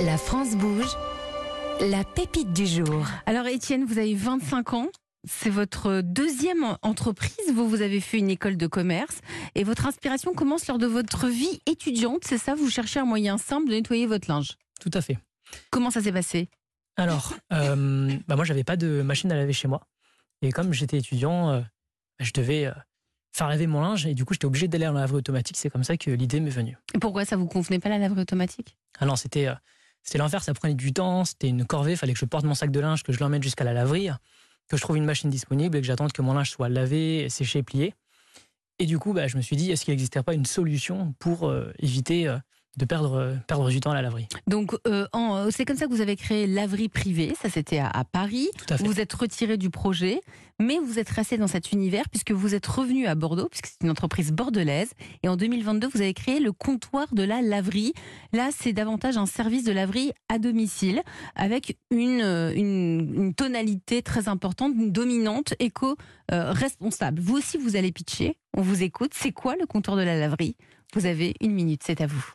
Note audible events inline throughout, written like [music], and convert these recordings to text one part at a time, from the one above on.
La France bouge. La pépite du jour. Alors Étienne, vous avez 25 ans. C'est votre deuxième entreprise. Vous, vous avez fait une école de commerce et votre inspiration commence lors de votre vie étudiante. C'est ça Vous cherchez un moyen simple de nettoyer votre linge. Tout à fait. Comment ça s'est passé? Alors, euh, bah moi, j'avais pas de machine à laver chez moi. Et comme j'étais étudiant, euh, bah, je devais euh, faire laver mon linge et du coup, j'étais obligé d'aller en laverie automatique. C'est comme ça que l'idée m'est venue. Et pourquoi ça vous convenait pas la laverie automatique? Ah non, c'était euh, c'était l'enfer, ça prenait du temps, c'était une corvée, fallait que je porte mon sac de linge, que je l'emmène jusqu'à la laverie, que je trouve une machine disponible et que j'attende que mon linge soit lavé, séché, plié. Et du coup, bah, je me suis dit, est-ce qu'il n'existait pas une solution pour euh, éviter euh, de perdre, euh, perdre du temps à la laverie Donc euh, euh, c'est comme ça que vous avez créé laverie privée. Ça c'était à, à Paris. Tout à fait. Vous êtes retiré du projet, mais vous êtes resté dans cet univers puisque vous êtes revenu à Bordeaux, puisque c'est une entreprise bordelaise. Et en 2022, vous avez créé le comptoir de la laverie. Là, c'est davantage un service de laverie à domicile avec une, une, une tonalité très importante, une dominante éco-responsable. vous aussi, vous allez pitcher. On vous écoute. C'est quoi le comptoir de la laverie? Vous avez une minute, c'est à vous.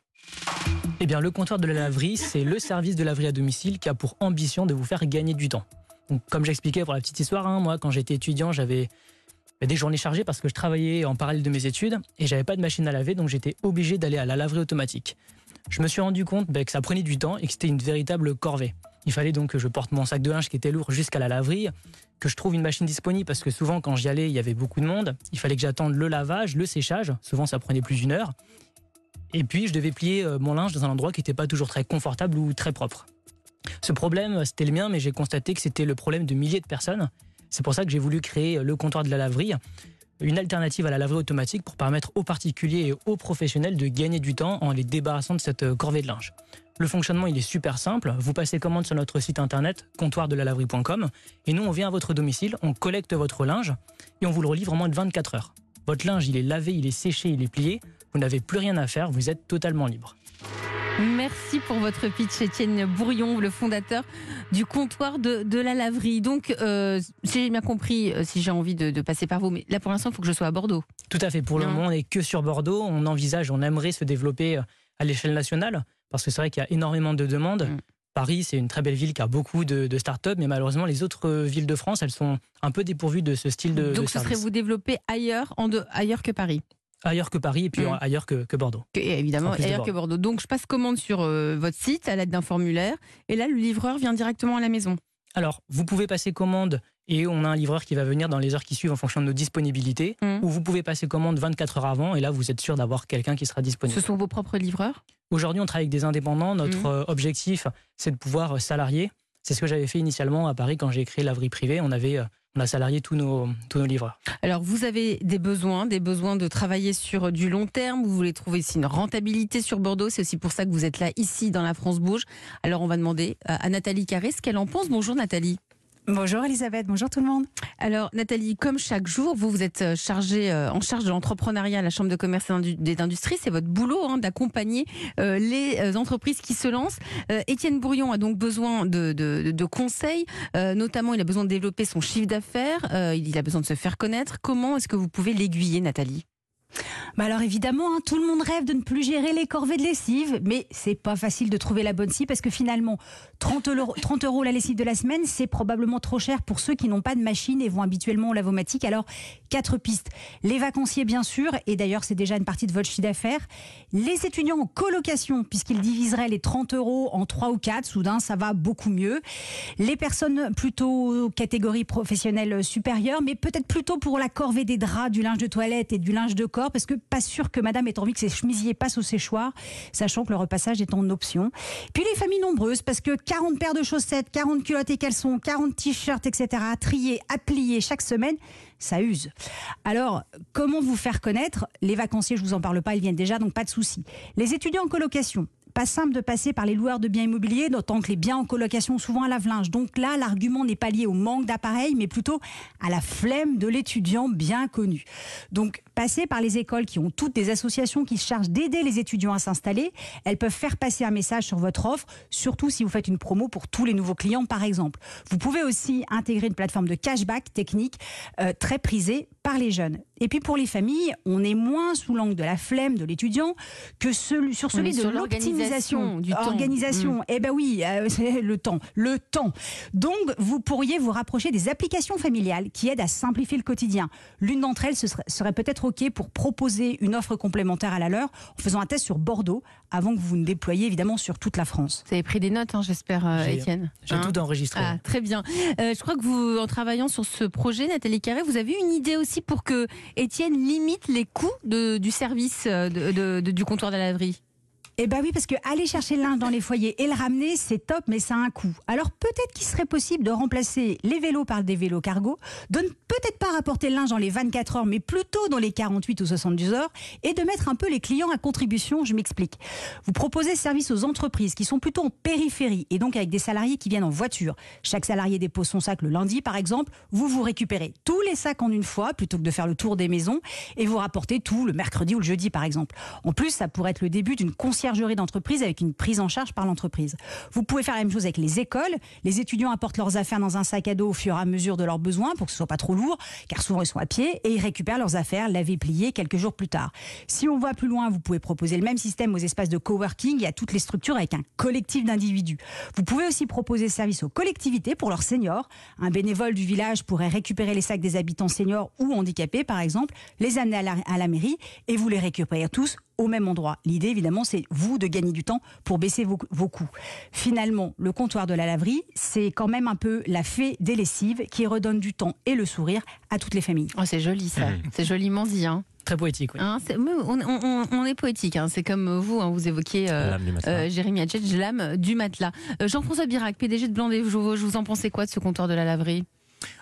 Eh bien, le comptoir de la laverie, c'est le service de laverie à domicile qui a pour ambition de vous faire gagner du temps. Comme j'expliquais pour la petite histoire, hein, moi, quand j'étais étudiant, j'avais des journées chargées parce que je travaillais en parallèle de mes études et j'avais pas de machine à laver, donc j'étais obligé d'aller à la laverie automatique. Je me suis rendu compte bah, que ça prenait du temps et que c'était une véritable corvée. Il fallait donc que je porte mon sac de linge qui était lourd jusqu'à la laverie, que je trouve une machine disponible parce que souvent quand j'y allais, il y avait beaucoup de monde. Il fallait que j'attende le lavage, le séchage. Souvent ça prenait plus d'une heure. Et puis je devais plier euh, mon linge dans un endroit qui n'était pas toujours très confortable ou très propre. Ce problème, euh, c'était le mien, mais j'ai constaté que c'était le problème de milliers de personnes. C'est pour ça que j'ai voulu créer le comptoir de la laverie, une alternative à la laverie automatique pour permettre aux particuliers et aux professionnels de gagner du temps en les débarrassant de cette euh, corvée de linge. Le fonctionnement, il est super simple. Vous passez commande sur notre site internet comptoirdelaverie.com et nous, on vient à votre domicile, on collecte votre linge et on vous le relivre en moins de 24 heures. Votre linge, il est lavé, il est séché, il est plié. Vous n'avez plus rien à faire, vous êtes totalement libre. Merci pour votre pitch, Étienne Bourillon, le fondateur du comptoir de, de la laverie. Donc, euh, si j'ai bien compris, euh, si j'ai envie de, de passer par vous, mais là pour l'instant, il faut que je sois à Bordeaux. Tout à fait. Pour le moment, on n'est que sur Bordeaux. On envisage, on aimerait se développer euh, à l'échelle nationale parce que c'est vrai qu'il y a énormément de demandes. Mm. Paris, c'est une très belle ville qui a beaucoup de, de start-up, mais malheureusement, les autres villes de France, elles sont un peu dépourvues de ce style de, de Donc, ce serait vous développer ailleurs, en de- ailleurs que Paris. Ailleurs que Paris et puis Mm. ailleurs que, que Bordeaux. Que- évidemment, ailleurs que Bordeaux. Donc, je passe commande sur euh, votre site à l'aide d'un formulaire. Et là, le livreur vient directement à la maison. Alors, vous pouvez passer commande et on a un livreur qui va venir dans les heures qui suivent en fonction de nos disponibilités. Mm. Ou vous pouvez passer commande 24 heures avant et là, vous êtes sûr d'avoir quelqu'un qui sera disponible. Ce sont vos propres livreurs? Aujourd'hui, on travaille avec des indépendants. Notre Mhm. euh, objectif, c'est de pouvoir euh, salarier. C'est ce que j'avais fait initialement à Paris quand j'ai créé laverie privée. On avait, on a salarié tous nos, tous nos. Alors, vous avez des besoins, des besoins de travailler sur du long terme. Vous voulez trouver ici une rentabilité sur Bordeaux. C'est aussi pour ça que vous êtes là, ici, dans la France Bouge. Alors, on va demander à à Nathalie Carré ce qu'elle en pense. Bonjour, Nathalie. Bonjour Elisabeth, bonjour tout le monde. Alors, Nathalie, comme chaque jour, vous, vous êtes euh, chargée, euh, en charge de l'entrepreneuriat à la Chambre de commerce et des industries. C'est votre boulot hein, d'accompagner euh, les euh, entreprises qui se lancent. Euh, Étienne Bourion a donc besoin de, de- de conseils. Euh, notamment, il a besoin de développer son chiffre d'affaires. Euh, il a besoin de se faire connaître. Comment est-ce que vous pouvez l'aiguiller, Nathalie? Bah alors évidemment, hein, tout le monde rêve de ne plus gérer les corvées de lessive, mais c'est pas facile de trouver la bonne scie parce que finalement, 30 euros, 30 euros la lessive de la semaine, c'est probablement trop cher pour ceux qui n'ont pas de machine et vont habituellement au lavomatique. Alors, quatre pistes. Les vacanciers, bien sûr, et d'ailleurs, c'est déjà une partie de votre chiffre d'affaires. Les étudiants en colocation, puisqu'ils diviseraient les 30 euros en 3 ou 4, soudain, ça va beaucoup mieux. Les personnes plutôt catégorie professionnelle supérieure, mais peut-être plutôt pour la corvée des draps, du linge de toilette et du linge de corps, parce que pas sûr que madame ait envie que ses chemisiers passent au séchoir, sachant que le repassage est en option. Puis les familles nombreuses, parce que 40 paires de chaussettes, 40 culottes et caleçons, 40 t-shirts, etc., à trier, à plier chaque semaine, ça use. Alors, comment vous faire connaître? Les vacanciers, je vous en parle pas, ils viennent déjà, donc pas de souci. Les étudiants en colocation, pas simple de passer par les loueurs de biens immobiliers, d'autant que les biens en colocation souvent un lave-linge. Donc là, l'argument n'est pas lié au manque d'appareils, mais plutôt à la flemme de l'étudiant bien connu. Donc, Passez par les écoles qui ont toutes des associations qui se chargent d'aider les étudiants à s'installer. Elles peuvent faire passer un message sur votre offre, surtout si vous faites une promo pour tous les nouveaux clients, par exemple. Vous pouvez aussi intégrer une plateforme de cashback technique euh, très prisée par les jeunes. Et puis pour les familles, on est moins sous l'angle de la flemme de l'étudiant que celui, sur celui de l'optimisation l'organisation du temps. Mm. Organisation. Eh ben oui, euh, [laughs] c'est le temps, le temps. Donc vous pourriez vous rapprocher des applications familiales qui aident à simplifier le quotidien. L'une d'entre elles ce serait, serait peut-être pour proposer une offre complémentaire à la leur en faisant un test sur Bordeaux avant que vous ne déployiez évidemment sur toute la France. Vous avez pris des notes, hein, j'espère, euh, J'ai- Étienne. J'ai Hein tout enregistré. Ah, très bien. Euh, je crois que vous, en travaillant sur ce projet, Nathalie Carré, vous avez une idée aussi pour que Étienne limite les coûts de- du service euh, de- de- de- du comptoir de la laverie. Eh ben oui, parce que aller chercher le linge dans les foyers et le ramener, c'est top, mais ça a un coût. Alors peut-être qu'il serait possible de remplacer les vélos par des vélos cargo, de ne peut-être pas rapporter le linge dans les 24 heures, mais plutôt dans les 48 ou 72 heures, et de mettre un peu les clients à contribution. Je m'explique. Vous proposez ce service aux entreprises qui sont plutôt en périphérie, et donc avec des salariés qui viennent en voiture. Chaque salarié dépose son sac le lundi, par exemple. Vous vous récupérez tous les sacs en une fois, plutôt que de faire le tour des maisons, et vous rapportez tout le mercredi ou le jeudi, par exemple. En plus, ça pourrait être le début d'une conciergerie d'entreprise avec une prise en charge par l'entreprise. Vous pouvez faire la même chose avec les écoles. Les étudiants apportent leurs affaires dans un sac à dos au fur et à mesure de leurs besoins pour que ce soit pas trop lourd, car souvent ils sont à pied et ils récupèrent leurs affaires lavées, pliées quelques jours plus tard. Si on va plus loin, vous pouvez proposer le même système aux espaces de coworking et à toutes les structures avec un collectif d'individus. Vous pouvez aussi proposer ce service aux collectivités pour leurs seniors. Un bénévole du village pourrait récupérer les sacs des habitants seniors ou handicapés, par exemple, les amener à la mairie et vous les récupérer tous au même endroit. L'idée, évidemment, c'est vous de gagner du temps pour baisser vos, vos coûts. Finalement, le comptoir de la laverie, c'est quand même un peu la fée des lessives qui redonne du temps et le sourire à toutes les familles. Oh, c'est joli ça, Mhm. c'est joliment dit. Hein. Très poétique, oui. Hein, on, on- on- on est poétique, hein. c'est comme vous, hein, vous évoquiez euh, euh, Jérémy Hatchet, l'âme du matelas. Euh, Jean-François Birac, PDG de Blanc des Vosges, vous en pensez quoi de ce comptoir de la laverie?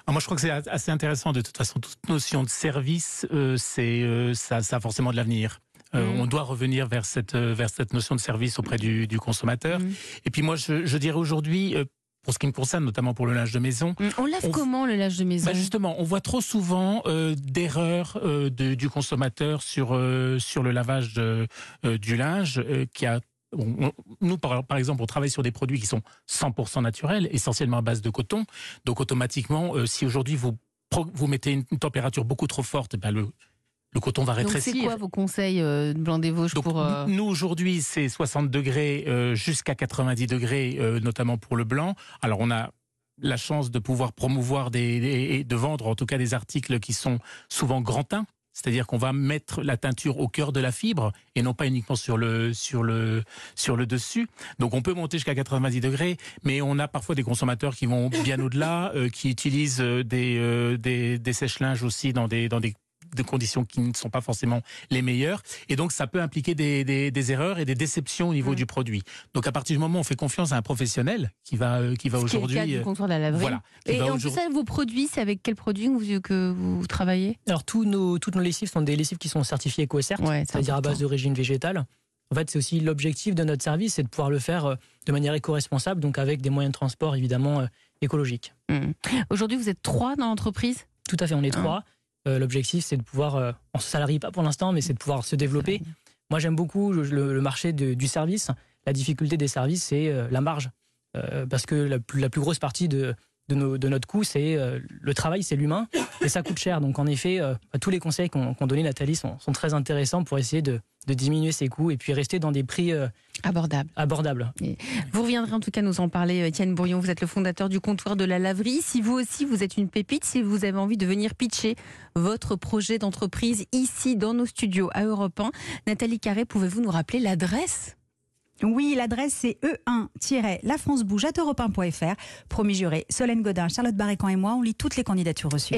Ah, moi, je crois que c'est assez intéressant. De toute façon, toute notion de service, euh, c'est euh, ça, ça a forcément de l'avenir. Euh, Mhm. On doit revenir vers cette euh, vers cette notion de service auprès du, du consommateur. Mhm. Et puis moi, je, je dirais aujourd'hui, euh, pour ce qui me concerne, notamment pour le linge de maison, Hum, On lave On- comment le lage de maison? Bah justement, on voit trop souvent euh, d'erreurs euh, de- du consommateur sur euh, sur le lavage de- du linge qui a on- on- nous, par, par exemple, on travaille sur des produits qui sont 100% naturels, essentiellement à base de coton. Donc, automatiquement, si aujourd'hui vous, vous mettez une, une température beaucoup trop forte, ben le, le coton va rétrécir. c'est quoi vos conseils euh, de Blanc des Vosges Donc, pour euh, nous aujourd'hui c'est 60 degrés euh, jusqu'à 90 degrés, euh, notamment pour le blanc. Alors on a la chance de pouvoir promouvoir des, et de vendre en tout cas des articles qui sont souvent grand teint. C'est-à-dire qu'on va mettre la teinture au cœur de la fibre et non pas uniquement sur le, sur le, sur le dessus. Donc on peut monter jusqu'à 90 degrés, mais on a parfois des consommateurs qui vont bien au-delà, euh, qui utilisent des, euh, des, des sèche-linges aussi dans des, dans des des conditions qui ne sont pas forcément les meilleures. Et donc, ça peut impliquer des, des, des erreurs et des déceptions au niveau Mm. du produit. Donc, à partir du moment où on fait confiance à un professionnel qui va, euh, qui va ce qui est le aujourd'hui. cas du euh, comptoir de la laverie voilà. qui Et en plus, ça, vos produits, c'est avec quel produit que vous, que vous travaillez? Alors, tous nos, toutes nos lessives sont des lessives qui sont certifiées EcoCert, Ouais, c'est c'est-à-dire à base d'origine végétale. En fait, c'est aussi l'objectif de notre service, c'est de pouvoir le faire euh, de manière éco-responsable, donc avec des moyens de transport évidemment écologiques. Hum. Aujourd'hui, vous êtes trois dans l'entreprise? Tout à fait, on est Hein. trois. L'objectif, c'est de pouvoir, euh, on se salarie pas pour l'instant, mais c'est de pouvoir se développer. Moi, j'aime beaucoup le, marché du service. La difficulté des services, c'est euh, la marge. Euh, parce que la plus, grosse partie de, de, nos- de notre coût, c'est euh, le travail, c'est l'humain, et ça coûte cher. Donc, en effet, euh, tous les conseils qu'ont qu'ont donné Nathalie sont, sont très intéressants pour essayer de, de diminuer ses coûts et puis rester dans des prix euh, Abordable. abordables. Vous reviendrez en tout cas nous en parler, euh, Étienne Bourillon. Vous êtes le fondateur du comptoir de la laverie. Si vous aussi, vous êtes une pépite, si vous avez envie de venir pitcher votre projet d'entreprise ici dans nos studios à Europe 1, Nathalie Carré, pouvez-vous nous rappeler l'adresse? Oui, l'adresse c'est e1-lafrancebouge à europe1.fr. Promis juré, Solène Godin, Charlotte Barrécan et moi, on lit toutes les candidatures reçues.